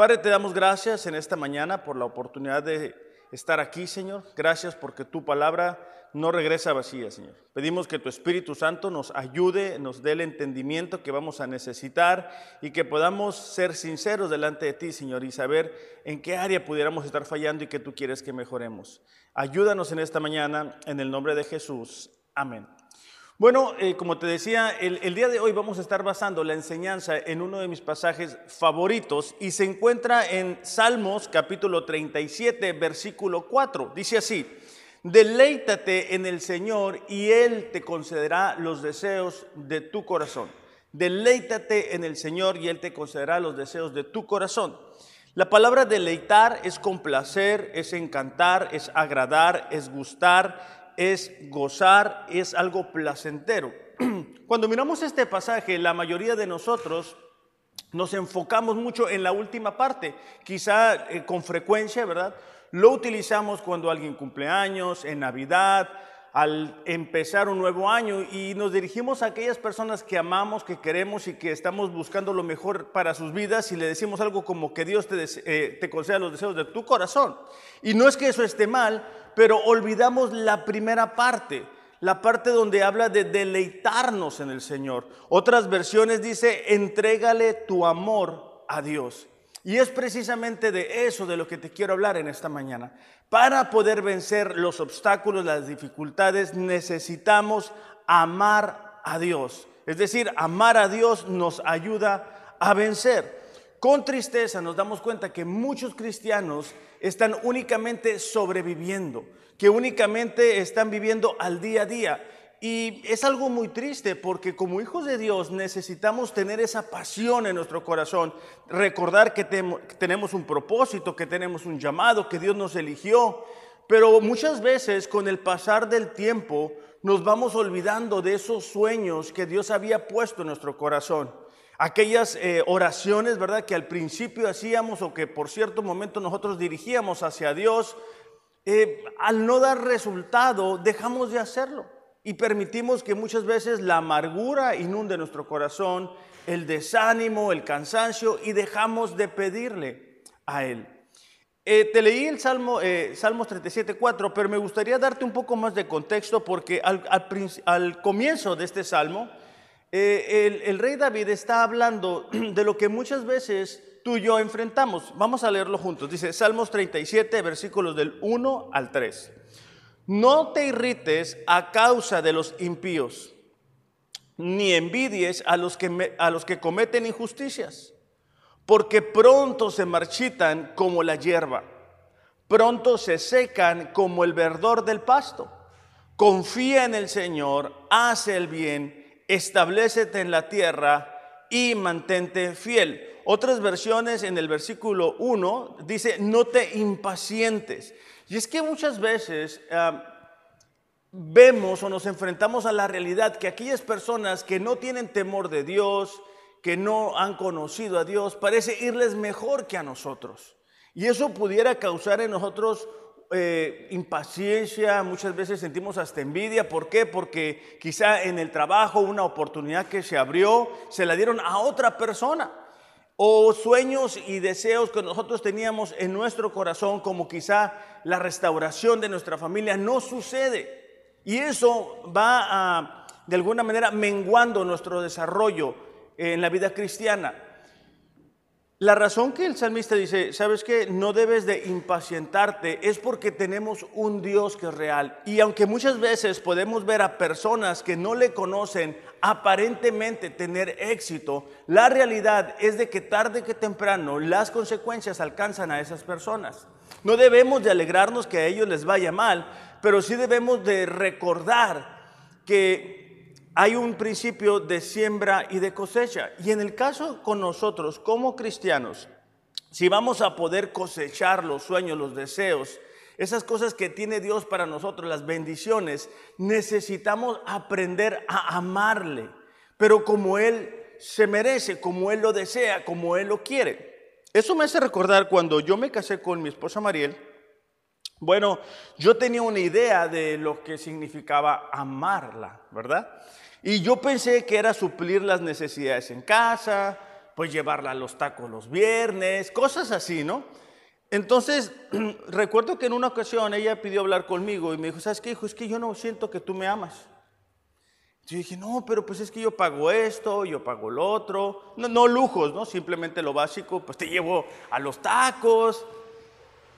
Padre, te damos gracias en esta mañana por la oportunidad de estar aquí, Señor. Gracias porque tu palabra no regresa vacía, Señor. Pedimos que tu Espíritu Santo nos ayude, nos dé el entendimiento que vamos a necesitar y que podamos ser sinceros delante de ti, Señor, y saber en qué área pudiéramos estar fallando y que tú quieres que mejoremos. Ayúdanos en esta mañana, en el nombre de Jesús. Amén. Bueno, eh, como te decía, el, día de hoy vamos a estar basando la enseñanza en uno de mis pasajes favoritos y se encuentra en Salmos capítulo 37, versículo 4. Dice así, deleítate en el Señor y Él te concederá los deseos de tu corazón. Deleítate en el Señor y Él te concederá los deseos de tu corazón. La palabra deleitar es complacer, es encantar, es agradar, es gustar, es gozar, es algo placentero. Cuando miramos este pasaje, la mayoría de nosotros nos enfocamos mucho en la última parte, quizá eh, con frecuencia, ¿verdad? Lo utilizamos cuando alguien cumple años, en Navidad, al empezar un nuevo año y nos dirigimos a aquellas personas que amamos, que queremos y que estamos buscando lo mejor para sus vidas y le decimos algo como que Dios te, eh, conceda los deseos de tu corazón. Y no es que eso esté mal, pero olvidamos la primera parte, la parte donde habla de deleitarnos en el Señor. Otras versiones dice, entrégale tu amor a Dios. Y es precisamente de eso de lo que te quiero hablar en esta mañana. Para poder vencer los obstáculos, las dificultades, necesitamos amar a Dios. Es decir, amar a Dios nos ayuda a vencer. Con tristeza nos damos cuenta que muchos cristianos están únicamente sobreviviendo, que únicamente están viviendo al día a día. Y es algo muy triste porque como hijos de Dios necesitamos tener esa pasión en nuestro corazón, recordar que tenemos un propósito, que tenemos un llamado, que Dios nos eligió. Pero muchas veces con el pasar del tiempo nos vamos olvidando de esos sueños que Dios había puesto en nuestro corazón aquellas eh, oraciones, ¿verdad? Que al principio hacíamos o que por cierto momento nosotros dirigíamos hacia Dios, eh, al no dar resultado, dejamos de hacerlo y permitimos que muchas veces la amargura inunde nuestro corazón, el desánimo, el cansancio y dejamos de pedirle a Él. Eh, te leí el Salmo, Salmos 37, 4, pero me gustaría darte un poco más de contexto porque al, comienzo de este salmo, eh, el, rey David está hablando de lo que muchas veces tú y yo enfrentamos. Vamos a leerlo juntos. Dice Salmos 37, versículos del 1 al 3. No te irrites a causa de los impíos, ni envidies a los que, a los que cometen injusticias, porque pronto se marchitan como la hierba, pronto se secan como el verdor del pasto. Confía en el Señor, hace el bien establecete en la tierra y mantente fiel. Otras versiones en el versículo 1 dice, no te impacientes. Y es que muchas veces vemos o nos enfrentamos a la realidad que aquellas personas que no tienen temor de Dios, que no han conocido a Dios, parece irles mejor que a nosotros. Y eso pudiera causar en nosotros eh, impaciencia, muchas veces sentimos hasta envidia. ¿Por qué? Porque quizá en el trabajo una oportunidad que se abrió se la dieron a otra persona. O sueños y deseos que nosotros teníamos en nuestro corazón, como quizá la restauración de nuestra familia, no sucede. Y eso va de alguna manera menguando nuestro desarrollo en la vida cristiana. La razón que el salmista dice, sabes que no debes de impacientarte, es porque tenemos un Dios que es real. Y aunque muchas veces podemos ver a personas que no le conocen aparentemente tener éxito, la realidad es de que tarde que temprano las consecuencias alcanzan a esas personas. No debemos de alegrarnos que a ellos les vaya mal, pero sí debemos de recordar que hay un principio de siembra y de cosecha. Y en el caso con nosotros como cristianos, si vamos a poder cosechar los sueños, los deseos, esas cosas que tiene Dios para nosotros, las bendiciones, necesitamos aprender a amarle, pero como Él se merece, como Él lo desea, como Él lo quiere. Eso me hace recordar cuando yo me casé con mi esposa Mariel. Bueno, yo tenía una idea de lo que significaba amarla, ¿verdad? Y yo pensé que era suplir las necesidades en casa, pues llevarla a los tacos los viernes, cosas así, ¿no? Entonces, recuerdo que en una ocasión ella pidió hablar conmigo y me dijo, ¿sabes qué, hijo? Es que yo no siento que tú me amas. Yo dije, no, pero pues es que yo pago esto, yo pago lo otro. No, no lujos, ¿no? Simplemente lo básico, pues te llevo a los tacos.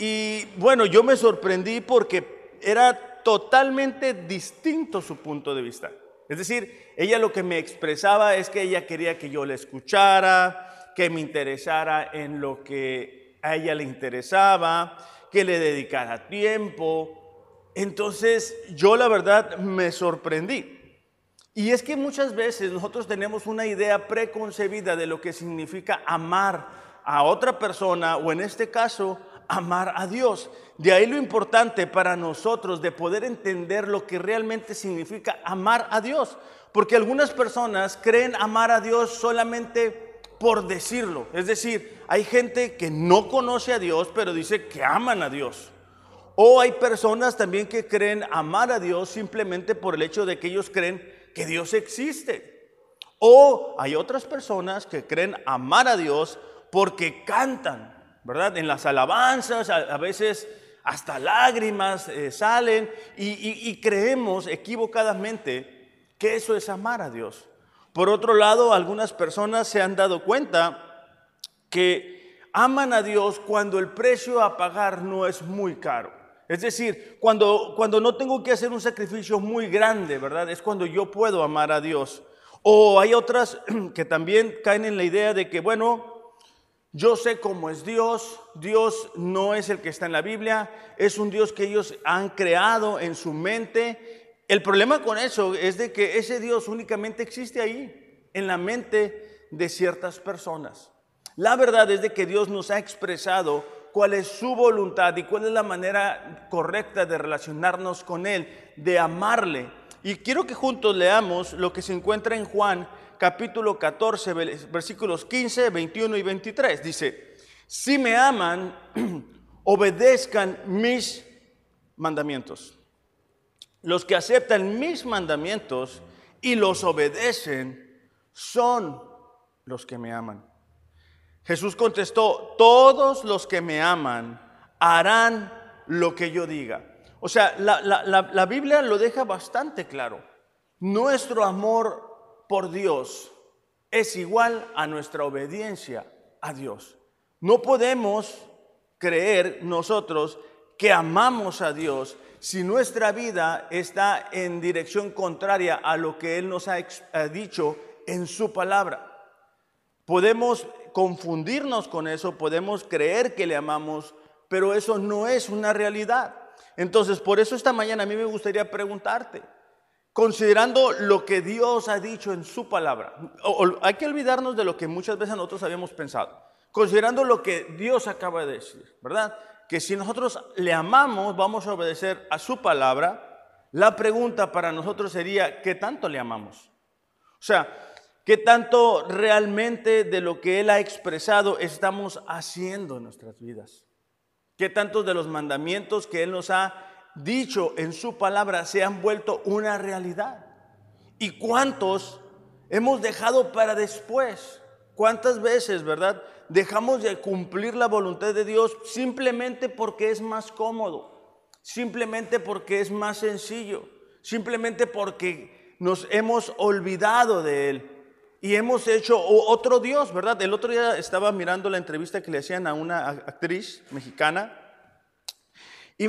Y bueno, yo me sorprendí porque era totalmente distinto su punto de vista. Es decir, ella lo que me expresaba es que ella quería que yo le escuchara, que me interesara en lo que a ella le interesaba, que le dedicara tiempo. Entonces yo la verdad me sorprendí. Y es que muchas veces nosotros tenemos una idea preconcebida de lo que significa amar a otra persona o en este caso amar a Dios. De ahí lo importante para nosotros de poder entender lo que realmente significa amar a Dios. Porque algunas personas creen amar a Dios solamente por decirlo. Es decir, hay gente que no conoce a Dios, pero dice que aman a Dios. O hay personas también que creen amar a Dios simplemente por el hecho de que ellos creen que Dios existe. O hay otras personas que creen amar a Dios porque cantan, ¿verdad? En las alabanzas a, veces hasta lágrimas eh, salen y creemos equivocadamente que eso es amar a Dios. Por otro lado, algunas personas se han dado cuenta que aman a Dios cuando el precio a pagar no es muy caro. Es decir, cuando, cuando no tengo que hacer un sacrificio muy grande, ¿verdad? Es cuando yo puedo amar a Dios. O hay otras que también caen en la idea de que, bueno, yo sé cómo es Dios, Dios no es el que está en la Biblia, es un Dios que ellos han creado en su mente. El problema con eso es de que ese Dios únicamente existe ahí, en la mente de ciertas personas. La verdad es de que Dios nos ha expresado cuál es su voluntad y cuál es la manera correcta de relacionarnos con Él, de amarle. Y quiero que juntos leamos lo que se encuentra en Juan capítulo 14, versículos 15, 21 y 23. Dice, si me aman, obedezcan mis mandamientos. Los que aceptan mis mandamientos y los obedecen son los que me aman. Jesús contestó, todos los que me aman harán lo que yo diga. O sea, la, Biblia lo deja bastante claro. Nuestro amor por Dios es igual a nuestra obediencia a Dios. No podemos creer nosotros que amamos a Dios si nuestra vida está en dirección contraria a lo que Él nos ha dicho en su palabra. Podemos confundirnos con eso, podemos creer que le amamos, pero eso no es una realidad. Entonces, por eso esta mañana a mí me gustaría preguntarte, considerando lo que Dios ha dicho en su palabra, hay que olvidarnos de lo que muchas veces nosotros habíamos pensado, considerando lo que Dios acaba de decir, ¿verdad? Que si nosotros le amamos, vamos a obedecer a su palabra. La pregunta para nosotros sería, ¿qué tanto le amamos? O sea, ¿Qué tanto realmente de lo que Él ha expresado estamos haciendo en nuestras vidas? ¿Qué tantos de los mandamientos que Él nos ha dicho en su palabra se han vuelto una realidad? ¿Y cuántos hemos dejado para después? ¿Cuántas veces, verdad? Dejamos de cumplir la voluntad de Dios simplemente porque es más cómodo, simplemente porque es más sencillo, simplemente porque nos hemos olvidado de Él y hemos hecho otro Dios, ¿verdad? El otro día estaba mirando la entrevista que le hacían a una actriz mexicana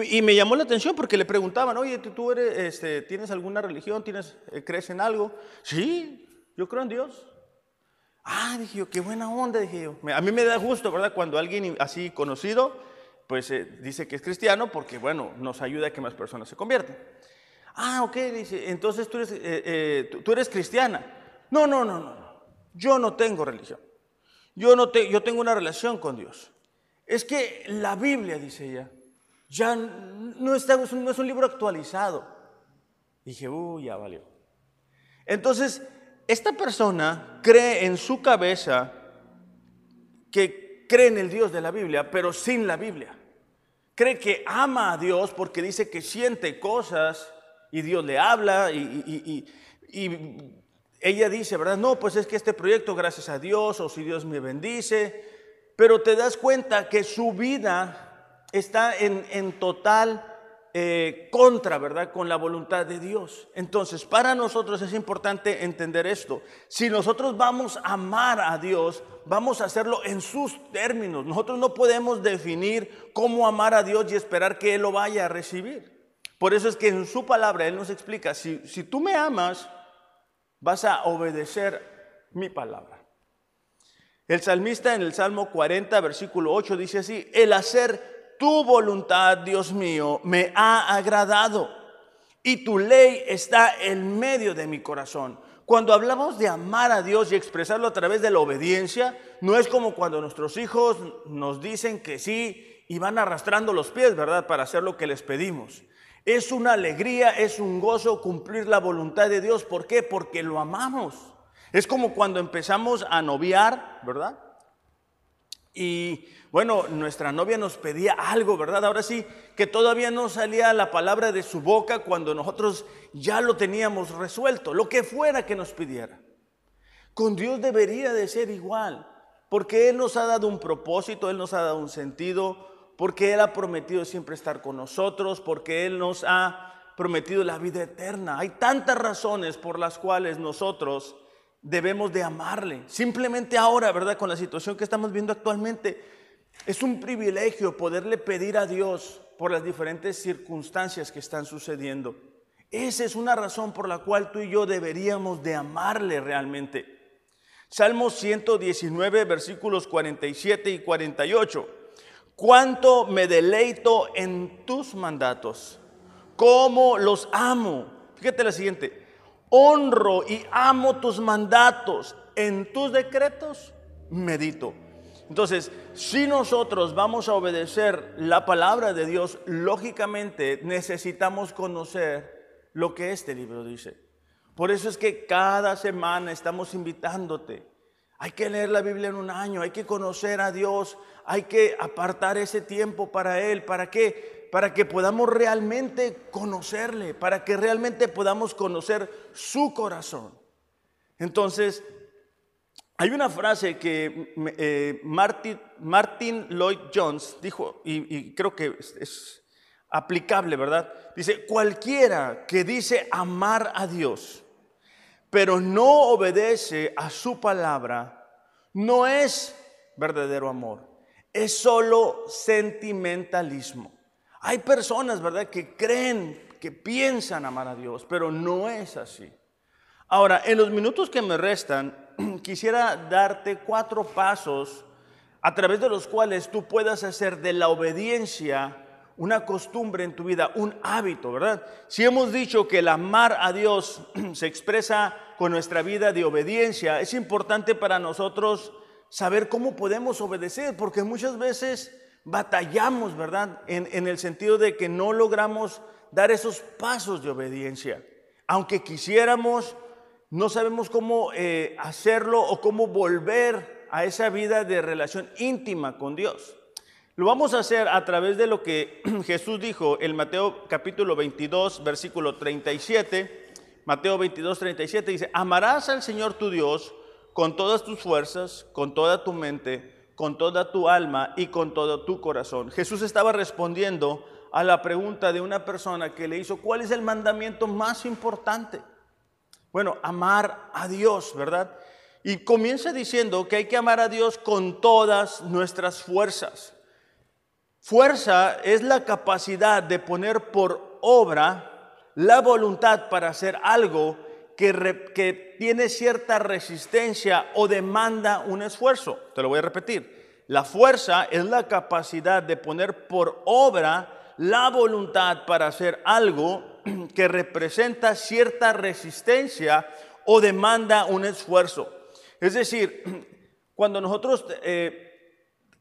y, me llamó la atención porque le preguntaban, oye, ¿tú eres, este, tienes alguna religión? ¿Tienes, eh, ¿Crees en algo? Sí, yo creo en Dios. Ah, dije yo, qué buena onda, dije yo. A mí me da gusto, ¿verdad? Cuando alguien así conocido, pues eh, dice que es cristiano porque, bueno, nos ayuda a que más personas se convierten. Ah, ok, dice, entonces tú eres, eh, tú eres cristiana. No, no, no, no. Yo no tengo religión. Yo, no te, yo tengo una relación con Dios. Es que la Biblia, dice ella, ya no, está, no es un libro actualizado. dije, uy, ya valió. Entonces, esta persona cree en su cabeza que cree en el Dios de la Biblia, pero sin la Biblia. Cree que ama a Dios porque dice que siente cosas y Dios le habla y, y ella dice, ¿verdad? No, pues es que este proyecto, gracias a Dios, o si Dios me bendice, pero te das cuenta que su vida está en, en total eh, contra, ¿verdad? Con la voluntad de Dios. Entonces, para nosotros es importante entender esto. Si nosotros vamos a amar a Dios, vamos a hacerlo en sus términos. Nosotros no podemos definir cómo amar a Dios y esperar que Él lo vaya a recibir. Por eso es que en su palabra Él nos explica, si, si tú me amas, vas a obedecer mi palabra. El salmista en el Salmo 40, versículo 8 dice así, el hacer tu voluntad, Dios mío, me ha agradado y tu ley está en medio de mi corazón. Cuando hablamos de amar a Dios y expresarlo a través de la obediencia, no es como cuando nuestros hijos nos dicen que sí y van arrastrando los pies, ¿verdad? Para hacer lo que les pedimos. Es una alegría, es un gozo cumplir la voluntad de Dios. ¿Por qué? Porque lo amamos. Es como cuando empezamos a noviar, ¿verdad? Y bueno, nuestra novia nos pedía algo, ¿verdad? Ahora sí, que todavía no salía la palabra de su boca cuando nosotros ya lo teníamos resuelto, lo que fuera que nos pidiera. Con Dios debería de ser igual, porque Él nos ha dado un propósito, Él nos ha dado un sentido, porque Él ha prometido siempre estar con nosotros, porque Él nos ha prometido la vida eterna. Hay tantas razones por las cuales nosotros debemos de amarle. Simplemente ahora, ¿verdad? Con la situación que estamos viendo actualmente, es un privilegio poderle pedir a Dios por las diferentes circunstancias que están sucediendo. Esa es una razón por la cual tú y yo deberíamos de amarle realmente. Salmo 119, versículos 47 y 48. Cuánto me deleito en tus mandatos, cómo los amo. Fíjate la siguiente. Honro y amo tus mandatos, en tus decretos medito. Entonces, si nosotros vamos a obedecer la palabra de Dios, lógicamente necesitamos conocer lo que este libro dice. Por eso es que cada semana estamos invitándote. Hay que leer la Biblia en un año, hay que conocer a Dios, hay que apartar ese tiempo para Él. ¿Para qué? Para que podamos realmente conocerle, para que realmente podamos conocer su corazón. Entonces, hay una frase que eh, Martin, Lloyd Jones dijo, y, creo que es, aplicable, ¿verdad? Dice, cualquiera que dice amar a Dios, pero no obedece a su palabra, no es verdadero amor, es solo sentimentalismo. Hay personas, ¿verdad?, que creen, que piensan amar a Dios, pero no es así. Ahora, en los minutos que me restan, quisiera darte cuatro pasos a través de los cuales tú puedas hacer de la obediencia una costumbre en tu vida, un hábito, ¿verdad? Si hemos dicho que el amar a Dios se expresa con nuestra vida de obediencia, es importante para nosotros saber cómo podemos obedecer, porque muchas veces batallamos, ¿verdad? En, en el sentido de que no logramos dar esos pasos de obediencia. Aunque quisiéramos, no sabemos cómo eh, hacerlo o cómo volver a esa vida de relación íntima con Dios. Lo vamos a hacer a través de lo que Jesús dijo en Mateo capítulo 22, versículo 37. Mateo 22, 37 dice, amarás al Señor tu Dios con todas tus fuerzas, con toda tu mente, con toda tu alma y con todo tu corazón. Jesús estaba respondiendo a la pregunta de una persona que le hizo, ¿cuál es el mandamiento más importante? Bueno, amar a Dios, ¿verdad? Y comienza diciendo que hay que amar a Dios con todas nuestras fuerzas. Fuerza es la capacidad de poner por obra la voluntad para hacer algo que, que, tiene cierta resistencia o demanda un esfuerzo. Te lo voy a repetir. La fuerza es la capacidad de poner por obra la voluntad para hacer algo que representa cierta resistencia o demanda un esfuerzo. Es decir, cuando nosotros eh,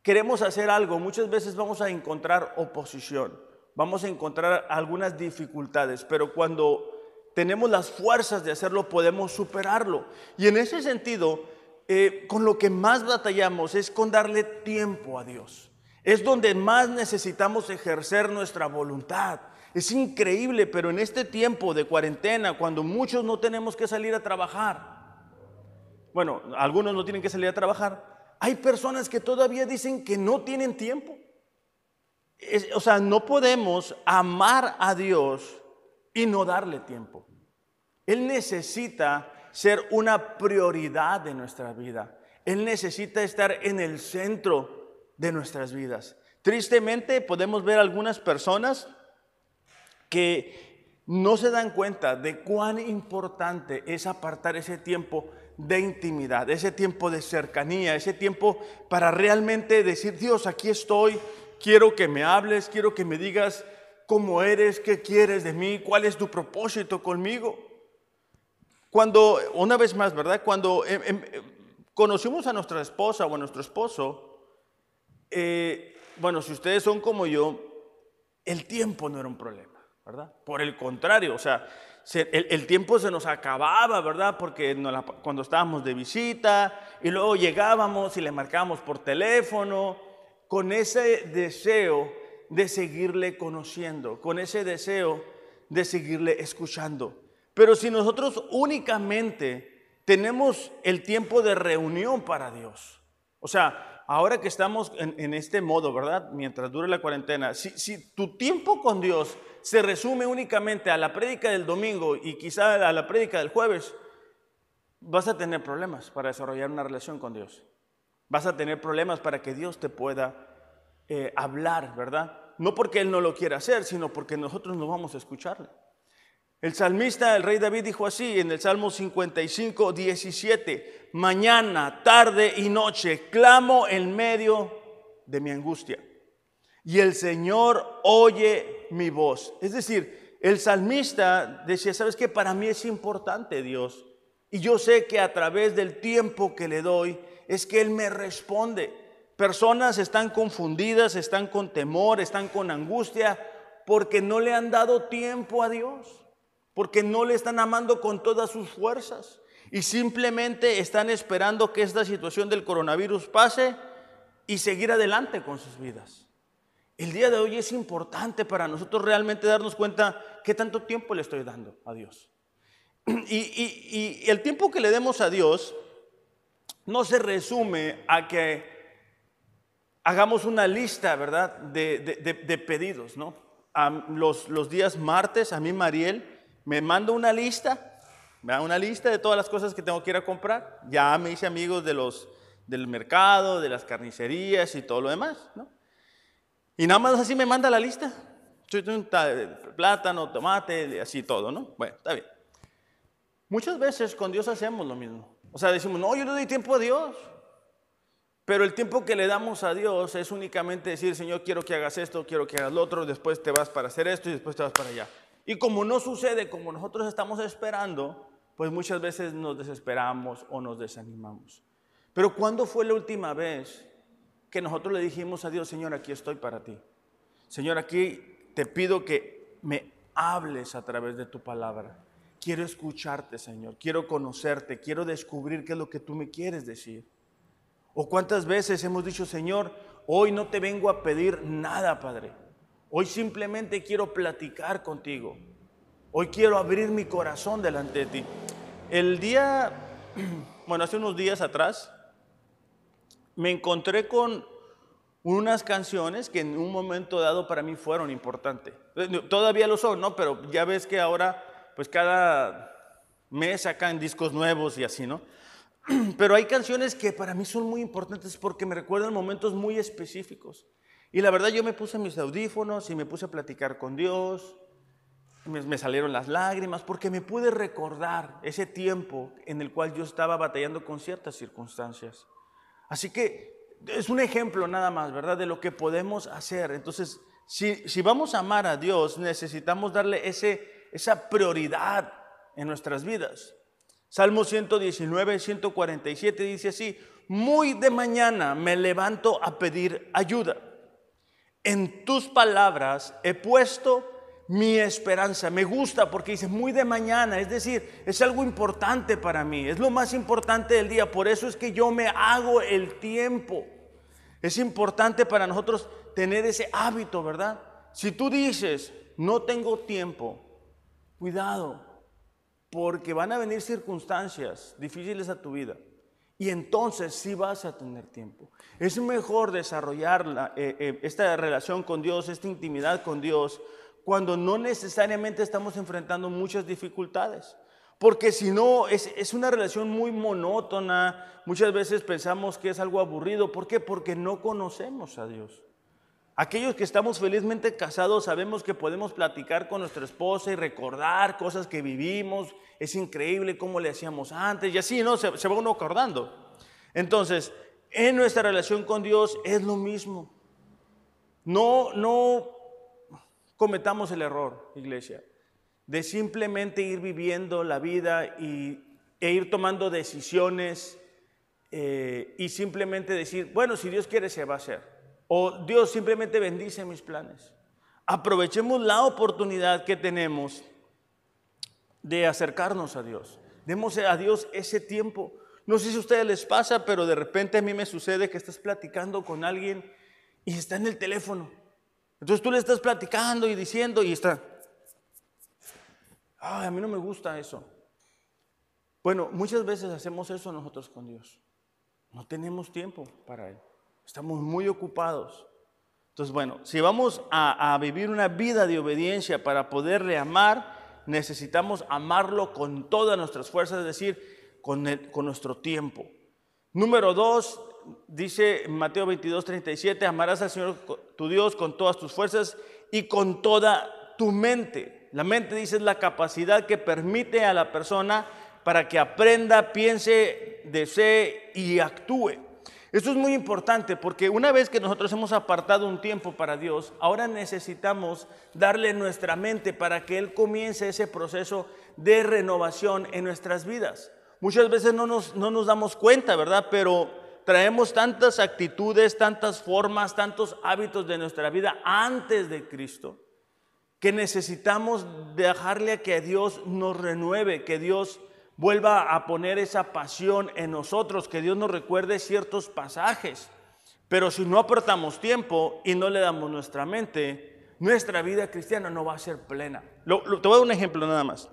queremos hacer algo, muchas veces vamos a encontrar oposición, vamos a encontrar algunas dificultades, pero cuando tenemos las fuerzas de hacerlo, podemos superarlo. Y en ese sentido, eh, con lo que más batallamos es con darle tiempo a Dios. Es donde más necesitamos ejercer nuestra voluntad. Es increíble, pero en este tiempo de cuarentena, cuando muchos no tenemos que salir a trabajar, Bueno, algunos no tienen que salir a trabajar. Hay personas que todavía dicen que no tienen tiempo. o sea, no podemos amar a Dios y no darle tiempo. Él necesita ser una prioridad de nuestra vida. Él necesita estar en el centro de nuestras vidas. Tristemente podemos ver algunas personas que no se dan cuenta de cuán importante es apartar ese tiempo de intimidad, ese tiempo de cercanía, ese tiempo para realmente decir, Dios, aquí estoy, quiero que me hables, quiero que me digas cómo eres, qué quieres de mí, cuál es tu propósito conmigo. Cuando, una vez más, ¿verdad? Cuando em, em, conocimos a nuestra esposa o a nuestro esposo, eh, bueno, si ustedes son como yo, el tiempo no era un problema, ¿verdad? Por el contrario, o sea, el, tiempo se nos acababa, ¿verdad? Porque cuando estábamos de visita y luego llegábamos y le marcábamos por teléfono, con ese deseo de seguirle conociendo, con ese deseo de seguirle escuchando. Pero si nosotros únicamente tenemos el tiempo de reunión para Dios, o sea, ahora que estamos en, este modo, ¿verdad? Mientras dure la cuarentena, si, tu tiempo con Dios se resume únicamente a la prédica del domingo y quizá a la prédica del jueves, vas a tener problemas para desarrollar una relación con Dios. Vas a tener problemas para que Dios te pueda eh, hablar, ¿verdad? No porque Él no lo quiera hacer, sino porque nosotros no vamos a escucharle. El salmista, el rey David dijo así en el Salmo 55, 17, mañana, tarde y noche clamo en medio de mi angustia. Y el Señor oye mi voz. Es decir, el salmista decía, ¿sabes qué? Para mí es importante Dios. Y yo sé que a través del tiempo que le doy es que Él me responde. Personas están confundidas, están con temor, están con angustia, porque no le han dado tiempo a Dios porque no le están amando con todas sus fuerzas y simplemente están esperando que esta situación del coronavirus pase y seguir adelante con sus vidas. El día de hoy es importante para nosotros realmente darnos cuenta qué tanto tiempo le estoy dando a Dios. Y, el tiempo que le demos a Dios no se resume a que hagamos una lista, ¿verdad?, de, pedidos, ¿no? los, los días martes, a mí Mariel me mando una lista, una lista de todas las cosas que tengo que ir a comprar. Ya me hice amigos de los, del mercado, de las carnicerías y todo lo demás, ¿no? Y nada más así me manda la lista. Plátano, tomate, así todo, ¿no? Bueno, está bien. Muchas veces con Dios hacemos lo mismo. O sea, decimos, no, yo le doy tiempo a Dios. Pero el tiempo que le damos a Dios es únicamente decir, Señor, quiero que hagas esto, quiero que hagas lo otro, después te vas para hacer esto y después te vas para allá. Y como no sucede como nosotros estamos esperando, pues muchas veces nos desesperamos o nos desanimamos. Pero ¿cuándo fue la última vez que nosotros le dijimos a Dios, Señor, aquí estoy para ti? Señor, aquí te pido que me hables a través de tu palabra. Quiero escucharte, Señor. Quiero conocerte. Quiero descubrir qué es lo que tú me quieres decir. O cuántas veces hemos dicho, Señor, hoy no te vengo a pedir nada, Padre. Hoy simplemente quiero platicar contigo. Hoy quiero abrir mi corazón delante de ti. El día, bueno, hace unos días atrás, me encontré con unas canciones que en un momento dado para mí fueron importantes. Eh, todavía lo son, ¿no? Pero ya ves que ahora, pues cada mes sacan discos nuevos y así, ¿no? Pero hay canciones que para mí son muy importantes porque me recuerdan momentos muy específicos. Y la verdad yo me puse mis audífonos y me puse a platicar con Dios. Me, salieron las lágrimas porque me pude recordar ese tiempo en el cual yo estaba batallando con ciertas circunstancias. Así que es un ejemplo nada más, ¿verdad? De lo que podemos hacer. Entonces, si, si vamos a amar a Dios, necesitamos darle ese, esa prioridad en nuestras vidas. Salmo 119, 147 dice así, muy de mañana me levanto a pedir ayuda en tus palabras he puesto mi esperanza. Me gusta porque dice muy de mañana, es decir, es algo importante para mí, es lo más importante del día. Por eso es que yo me hago el tiempo. Es importante para nosotros tener ese hábito, ¿verdad? Si tú dices, no tengo tiempo, cuidado, porque van a venir circunstancias difíciles a tu vida. Y entonces sí vas a tener tiempo. Es mejor desarrollar eh, eh, esta relación con Dios, esta intimidad con Dios, cuando no necesariamente estamos enfrentando muchas dificultades. Porque si no, es, es, una relación muy monótona. Muchas veces pensamos que es algo aburrido. ¿Por qué? Porque no conocemos a Dios. Aquellos que estamos felizmente casados sabemos que podemos platicar con nuestra esposa y recordar cosas que vivimos. Es increíble cómo le hacíamos antes y así, ¿no? Se, se va uno acordando. Entonces, en nuestra relación con Dios es lo mismo. No, no cometamos el error, iglesia, de simplemente ir viviendo la vida y, e ir tomando decisiones eh, y simplemente decir, bueno, si Dios quiere se va a hacer. O Dios simplemente bendice mis planes. Aprovechemos la oportunidad que tenemos de acercarnos a Dios. Demos a Dios ese tiempo. No sé si a ustedes les pasa, pero de repente a mí me sucede que estás platicando con alguien y está en el teléfono. Entonces tú le estás platicando y diciendo y está. Ay, a mí no me gusta eso. Bueno, muchas veces hacemos eso nosotros con Dios. No tenemos tiempo para Él. Estamos muy ocupados. Entonces, bueno, si vamos a, vivir una vida de obediencia para poderle amar, necesitamos amarlo con todas nuestras fuerzas, es decir, con, con nuestro tiempo. Número dos, dice Mateo 22, 37, amarás al Señor tu Dios con todas tus fuerzas y con toda tu mente. La mente, dice, es la capacidad que permite a la persona para que aprenda, piense, desee y actúe. Esto es muy importante porque una vez que nosotros hemos apartado un tiempo para Dios, ahora necesitamos darle nuestra mente para que Él comience ese proceso de renovación en nuestras vidas. Muchas veces no nos, no nos damos cuenta, ¿verdad? Pero traemos tantas actitudes, tantas formas, tantos hábitos de nuestra vida antes de Cristo, que necesitamos dejarle a que Dios nos renueve, que Dios vuelva a poner esa pasión en nosotros, que Dios nos recuerde ciertos pasajes. Pero si no aportamos tiempo y no le damos nuestra mente, nuestra vida cristiana no va a ser plena. te voy a dar un ejemplo nada más.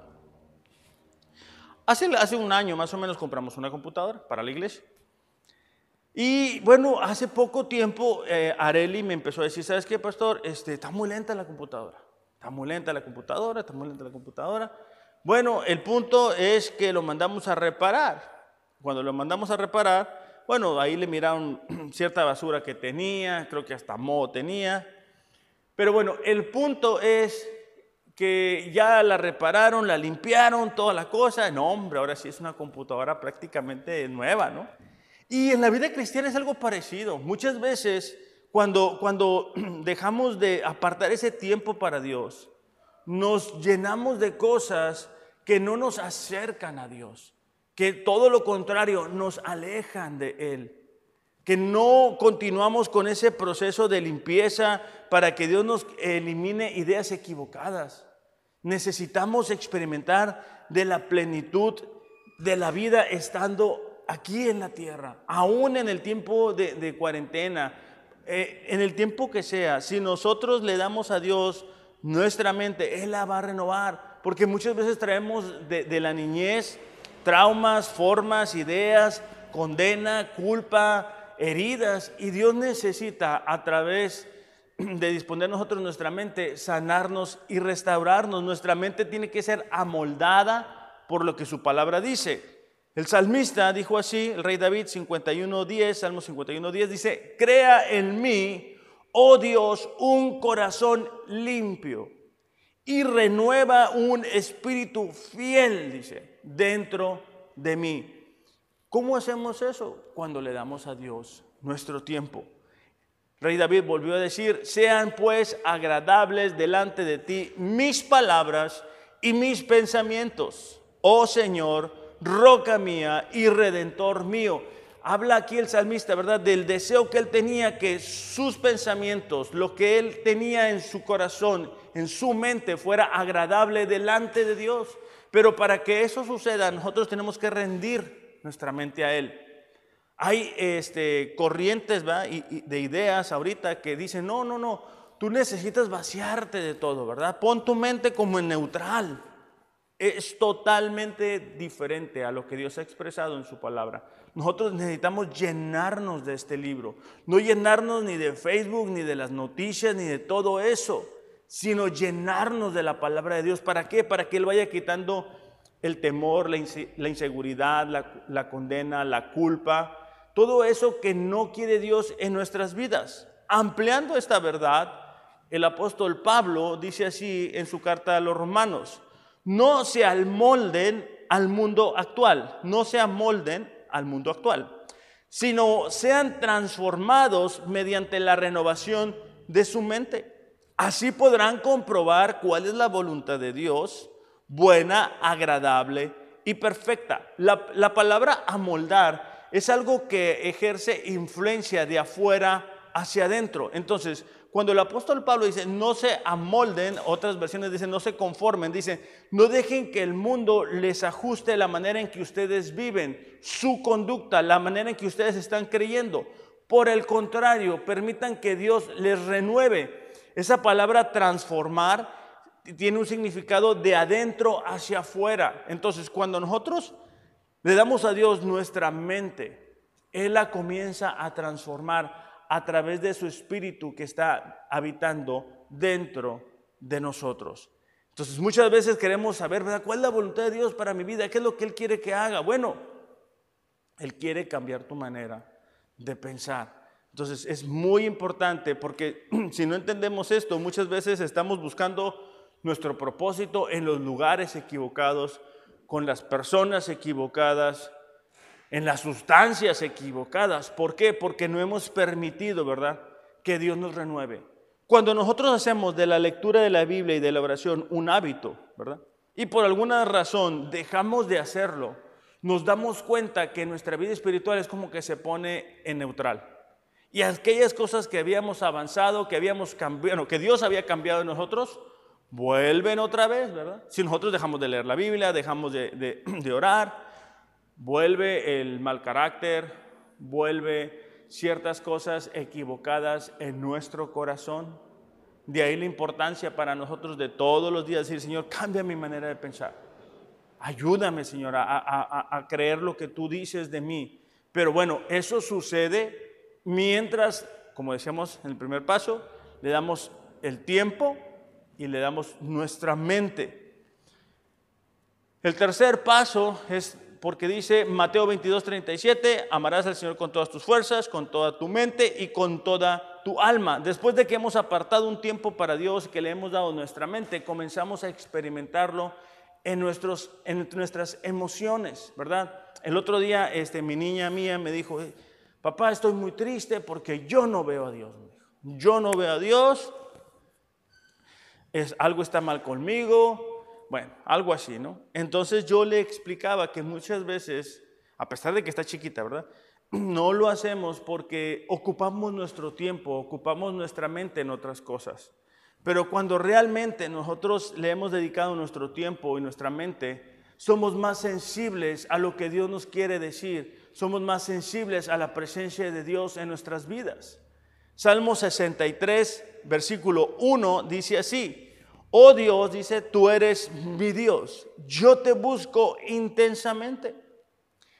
Hace, hace un año más o menos compramos una computadora para la iglesia. Y bueno, hace poco tiempo eh, Areli me empezó a decir, ¿sabes qué, pastor? Este, está muy lenta la computadora. Está muy lenta la computadora, está muy lenta la computadora. Bueno, el punto es que lo mandamos a reparar. Cuando lo mandamos a reparar, bueno, ahí le miraron cierta basura que tenía, creo que hasta moho tenía. Pero bueno, el punto es que ya la repararon, la limpiaron, toda la cosa. No, hombre, ahora sí es una computadora prácticamente nueva, ¿no? Y en la vida cristiana es algo parecido. Muchas veces cuando, cuando dejamos de apartar ese tiempo para Dios, nos llenamos de cosas que no nos acercan a Dios, que todo lo contrario nos alejan de Él, que no continuamos con ese proceso de limpieza para que Dios nos elimine ideas equivocadas. Necesitamos experimentar de la plenitud de la vida estando aquí en la tierra, aún en el tiempo de, cuarentena, eh, en el tiempo que sea. Si nosotros le damos a Dios nuestra mente, Él la va a renovar, porque muchas veces traemos de, la niñez traumas, formas, ideas, condena, culpa, heridas, y Dios necesita a través de disponer nosotros nuestra mente, sanarnos y restaurarnos. Nuestra mente tiene que ser amoldada por lo que su palabra dice. El salmista dijo así, el rey David 51.10, Salmo 51.10, dice, crea en mí oh Dios, un corazón limpio y renueva un espíritu fiel, dice, dentro de mí. ¿Cómo hacemos eso? Cuando le damos a Dios nuestro tiempo. Rey David volvió a decir, sean pues agradables delante de ti mis palabras y mis pensamientos, oh Señor, roca mía y redentor mío habla aquí el salmista, ¿verdad? Del deseo que él tenía que sus pensamientos, lo que él tenía en su corazón, en su mente, fuera agradable delante de Dios. Pero para que eso suceda, nosotros tenemos que rendir nuestra mente a Él. Hay este, corrientes de ideas ahorita que dicen, no, no, no, tú necesitas vaciarte de todo, ¿verdad? Pon tu mente como en neutral. Es totalmente diferente a lo que Dios ha expresado en su palabra. Nosotros necesitamos llenarnos de este libro, no llenarnos ni de Facebook, ni de las noticias, ni de todo eso, sino llenarnos de la palabra de Dios. ¿Para qué? Para que Él vaya quitando el temor, la, inseguridad, la, condena, la culpa, todo eso que no quiere Dios en nuestras vidas. Ampliando esta verdad, el apóstol Pablo dice así en su carta a los romanos, no se amolden al mundo actual, no se amolden al mundo actual, sino sean transformados mediante la renovación de su mente. Así podrán comprobar cuál es la voluntad de Dios, buena, agradable y perfecta. La, la palabra amoldar es algo que ejerce influencia de afuera hacia adentro. Entonces, cuando el apóstol Pablo dice, no se amolden, otras versiones dicen, no se conformen, dice, no dejen que el mundo les ajuste la manera en que ustedes viven, su conducta, la manera en que ustedes están creyendo. Por el contrario, permitan que Dios les renueve. Esa palabra transformar tiene un significado de adentro hacia afuera. Entonces, cuando nosotros le damos a Dios nuestra mente, Él la comienza a transformar a través de su espíritu que está habitando dentro de nosotros. Entonces muchas veces queremos saber. ¿Cuál es la voluntad de Dios para mi vida? ¿Qué es lo que Él quiere que haga? Bueno, Él quiere cambiar tu manera de pensar. Entonces es muy importante porque si no entendemos esto, muchas veces estamos buscando nuestro propósito en los lugares equivocados, con las personas equivocadas, en las sustancias equivocadas. ¿Por qué? Porque no hemos permitido, ¿verdad?, que Dios nos renueve. Cuando nosotros hacemos de la lectura de la Biblia y de la oración un hábito, ¿verdad? Y por alguna razón dejamos de hacerlo, nos damos cuenta que nuestra vida espiritual es como que se pone en neutral. Y aquellas cosas que habíamos avanzado, que habíamos cambiado, que Dios había cambiado en nosotros, vuelven otra vez, ¿verdad? Si nosotros dejamos de leer la Biblia, dejamos de, de orar, vuelve el mal carácter, vuelve ciertas cosas equivocadas en nuestro corazón. De ahí la importancia para nosotros de todos los días decir, Señor, cambia mi manera de pensar. Ayúdame, Señor, a, creer lo que tú dices de mí. Pero bueno, eso sucede mientras, como decíamos en el primer paso, le damos el tiempo y le damos nuestra mente. El tercer paso es porque dice Mateo 22, 37, amarás al Señor con todas tus fuerzas, con toda tu mente y con toda tu alma. Después de que hemos apartado un tiempo para Dios, que le hemos dado nuestra mente, comenzamos a experimentarlo en, nuestros, en nuestras emociones, ¿verdad? El otro día este, mi niña mía me dijo, papá, estoy muy triste porque yo no veo a Dios. Yo no veo a Dios, es, algo está mal conmigo, bueno, algo así, ¿no? Entonces yo le explicaba que muchas veces, a pesar de que está chiquita, ¿verdad? No lo hacemos porque ocupamos nuestro tiempo, ocupamos nuestra mente en otras cosas. Pero cuando realmente nosotros le hemos dedicado nuestro tiempo y nuestra mente, somos más sensibles a lo que Dios nos quiere decir, somos más sensibles a la presencia de Dios en nuestras vidas. Salmo 63, versículo 1 dice así, Oh Dios, dice, tú eres mi Dios. Yo te busco intensamente.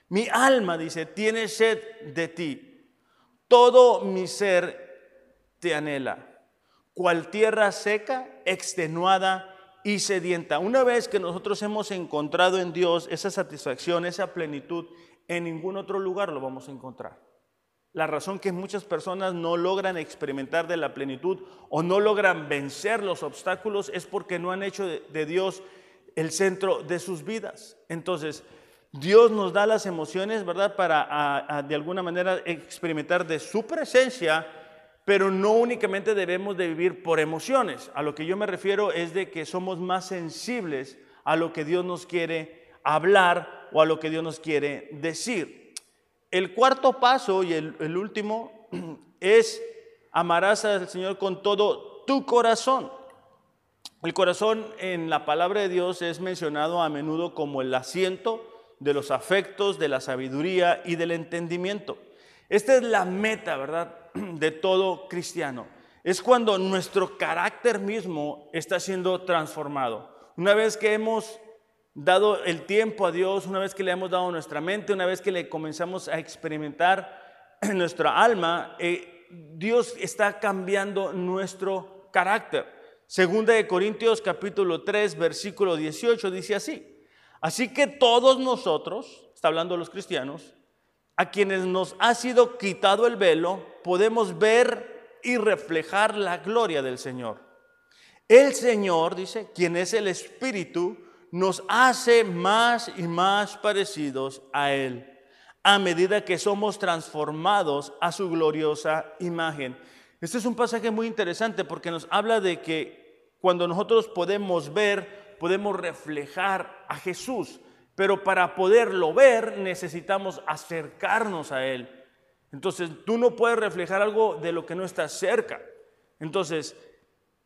Mi alma, dice, tiene sed de ti. Todo mi ser te anhela. Cual tierra seca, extenuada y sedienta. Una vez que nosotros hemos encontrado en Dios esa satisfacción, esa plenitud, en ningún otro lugar lo vamos a encontrar. La razón que muchas personas no logran experimentar de la plenitud o no logran vencer los obstáculos es porque no han hecho de, Dios el centro de sus vidas. Entonces, Dios nos da las emociones, ¿verdad? Para de alguna manera experimentar de su presencia, pero no únicamente debemos de vivir por emociones. A lo que yo me refiero es de que somos más sensibles a lo que Dios nos quiere hablar o a lo que Dios nos quiere decir. El cuarto paso y el, último es amarás al Señor con todo tu corazón. El corazón en la palabra de Dios es mencionado a menudo como el asiento de los afectos, de la sabiduría y del entendimiento. Esta es la meta, ¿verdad?, de todo cristiano. Es cuando nuestro carácter mismo está siendo transformado. Una vez que hemos dado el tiempo a Dios, una vez que le hemos dado nuestra mente, una vez que le comenzamos a experimentar en nuestra alma, eh, Dios está cambiando nuestro carácter. Segunda de Corintios capítulo 3, versículo 18 dice así. Así que todos nosotros, está hablando los cristianos, a quienes nos ha sido quitado el velo, podemos ver y reflejar la gloria del Señor. El Señor, dice, quien es el Espíritu, nos hace más y más parecidos a Él a medida que somos transformados a su gloriosa imagen. Este es un pasaje muy interesante porque nos habla de que cuando nosotros podemos ver, podemos reflejar a Jesús, pero para poderlo ver necesitamos acercarnos a Él. Entonces, tú no puedes reflejar algo de lo que no está cerca. Entonces,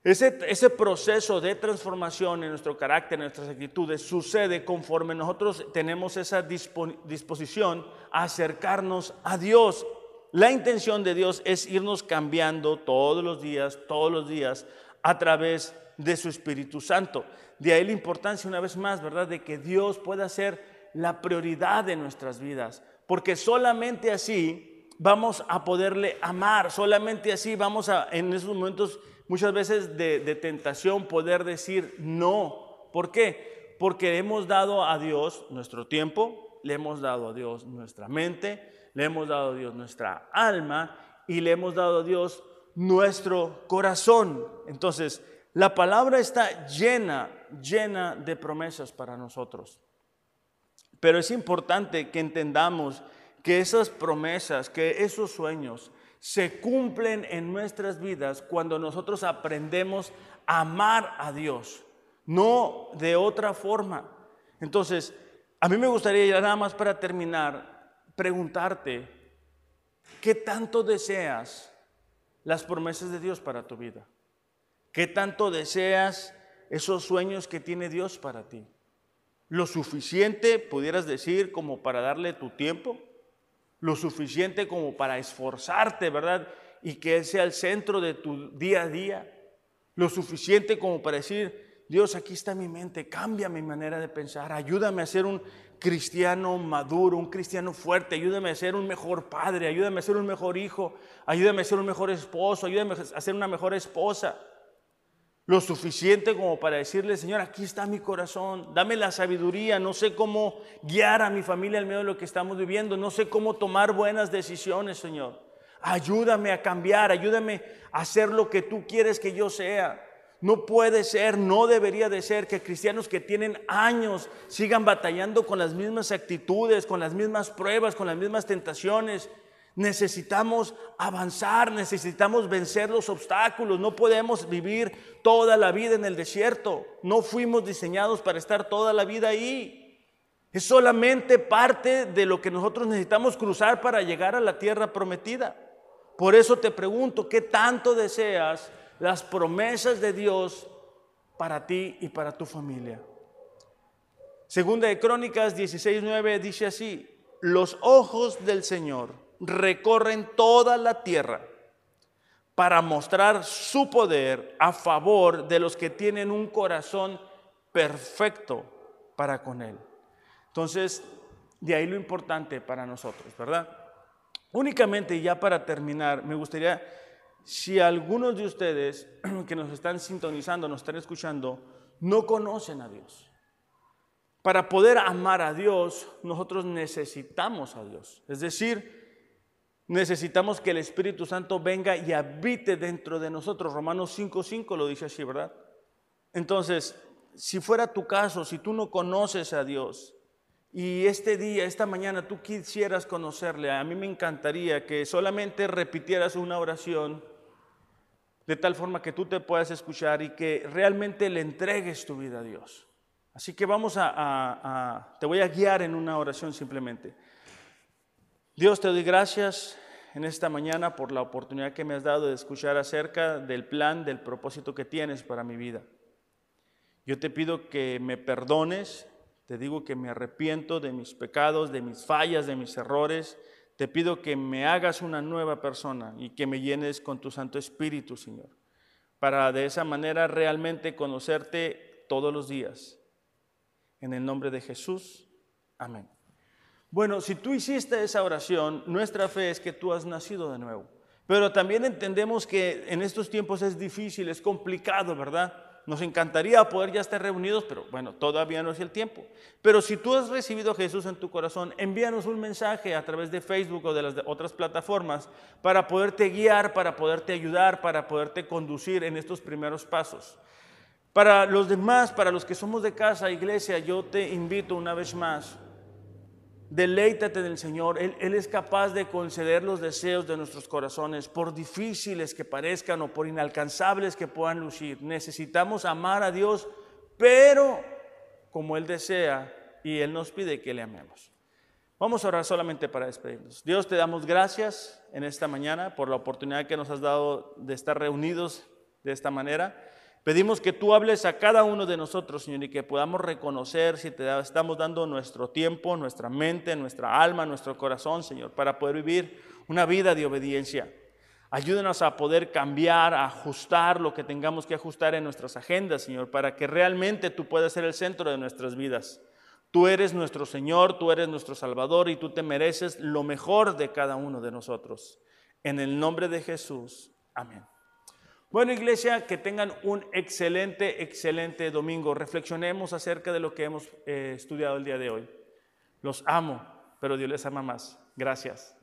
ese, proceso de transformación en nuestro carácter, en nuestras actitudes, sucede conforme nosotros tenemos esa disposición a acercarnos a Dios. La intención de Dios es irnos cambiando todos los días, todos los días, a través de su Espíritu Santo. De ahí la importancia, una vez más, ¿verdad?, de que Dios pueda ser la prioridad de nuestras vidas, porque solamente así vamos a poderle amar, solamente así vamos a, en esos momentos muchas veces de, tentación poder decir no. ¿Por qué? Porque hemos dado a Dios nuestro tiempo, le hemos dado a Dios nuestra mente, le hemos dado a Dios nuestra alma y le hemos dado a Dios nuestro corazón. Entonces, la palabra está llena, llena de promesas para nosotros. Pero es importante que entendamos que esas promesas, que esos sueños, se cumplen en nuestras vidas cuando nosotros aprendemos a amar a Dios, no de otra forma. Entonces, a mí me gustaría ya nada más para terminar, preguntarte, ¿qué tanto deseas las promesas de Dios para tu vida? ¿Qué tanto deseas esos sueños que tiene Dios para ti? ¿Lo suficiente, pudieras decir, como para darle tu tiempo? Lo suficiente como para esforzarte, ¿verdad? Y que Él sea el centro de tu día a día. Lo suficiente como para decir, Dios, aquí está mi mente, cambia mi manera de pensar, ayúdame a ser un cristiano maduro, un cristiano fuerte, ayúdame a ser un mejor padre, ayúdame a ser un mejor hijo, ayúdame a ser un mejor esposo, ayúdame a ser una mejor esposa lo suficiente como para decirle, Señor, aquí está mi corazón, dame la sabiduría, no sé cómo guiar a mi familia en medio de lo que estamos viviendo, no sé cómo tomar buenas decisiones, Señor. Ayúdame a cambiar, ayúdame a hacer lo que tú quieres que yo sea. No puede ser, no debería de ser que cristianos que tienen años sigan batallando con las mismas actitudes, con las mismas pruebas, con las mismas tentaciones, Necesitamos avanzar, necesitamos vencer los obstáculos. No podemos vivir toda la vida en el desierto. No fuimos diseñados para estar toda la vida ahí. Es solamente parte de lo que nosotros necesitamos cruzar para llegar a la tierra prometida. Por eso te pregunto, ¿qué tanto deseas las promesas de Dios para ti y para tu familia? Segunda de Crónicas 16:9 dice así: Los ojos del Señor recorren toda la tierra para mostrar su poder a favor de los que tienen un corazón perfecto para con Él. Entonces, de ahí lo importante para nosotros, ¿verdad? Únicamente, ya para terminar, me gustaría, si algunos de ustedes que nos están sintonizando, nos están escuchando, no conocen a Dios. Para poder amar a Dios, nosotros necesitamos a Dios. Es decir, necesitamos que el Espíritu Santo venga y habite dentro de nosotros. Romanos 5.5 lo dice así, ¿verdad? Entonces, si fuera tu caso, si tú no conoces a Dios y este día, esta mañana tú quisieras conocerle, a mí me encantaría que solamente repitieras una oración de tal forma que tú te puedas escuchar y que realmente le entregues tu vida a Dios. Así que vamos a, a te voy a guiar en una oración simplemente. Dios, te doy gracias en esta mañana por la oportunidad que me has dado de escuchar acerca del plan, del propósito que tienes para mi vida. Yo te pido que me perdones, te digo que me arrepiento de mis pecados, de mis fallas, de mis errores. Te pido que me hagas una nueva persona y que me llenes con tu Santo Espíritu, Señor, para de esa manera realmente conocerte todos los días En el nombre de Jesús. Amén. Bueno, si tú hiciste esa oración, nuestra fe es que tú has nacido de nuevo. Pero también entendemos que en estos tiempos es difícil, es complicado, ¿verdad? Nos encantaría poder ya estar reunidos, pero bueno, todavía no es el tiempo. Pero si tú has recibido a Jesús en tu corazón, envíanos un mensaje a través de Facebook o de las otras plataformas para poderte guiar, para poderte ayudar, para poderte conducir en estos primeros pasos. Para los demás, para los que somos de casa, iglesia, yo te invito una vez más Deleítate del Señor. Él, Él, es capaz de conceder los deseos de nuestros corazones, por difíciles que parezcan o por inalcanzables que puedan lucir. Necesitamos amar a Dios, pero como Él desea y Él nos pide que le amemos. Vamos a orar solamente para despedirnos. Dios, te damos gracias en esta mañana por la oportunidad que nos has dado de estar reunidos de esta manera. Pedimos que tú hables a cada uno de nosotros, Señor, y que podamos reconocer si te estamos dando nuestro tiempo, nuestra mente, nuestra alma, nuestro corazón, Señor, para poder vivir una vida de obediencia. Ayúdanos a poder cambiar, a ajustar lo que tengamos que ajustar en nuestras agendas, Señor, para que realmente tú puedas ser el centro de nuestras vidas. Tú eres nuestro Señor, tú eres nuestro Salvador y tú te mereces lo mejor de cada uno de nosotros. En el nombre de Jesús. Amén. Bueno, iglesia, que tengan un excelente, excelente domingo. Reflexionemos acerca de lo que hemos eh, estudiado el día de hoy. Los amo, pero Dios les ama más. Gracias.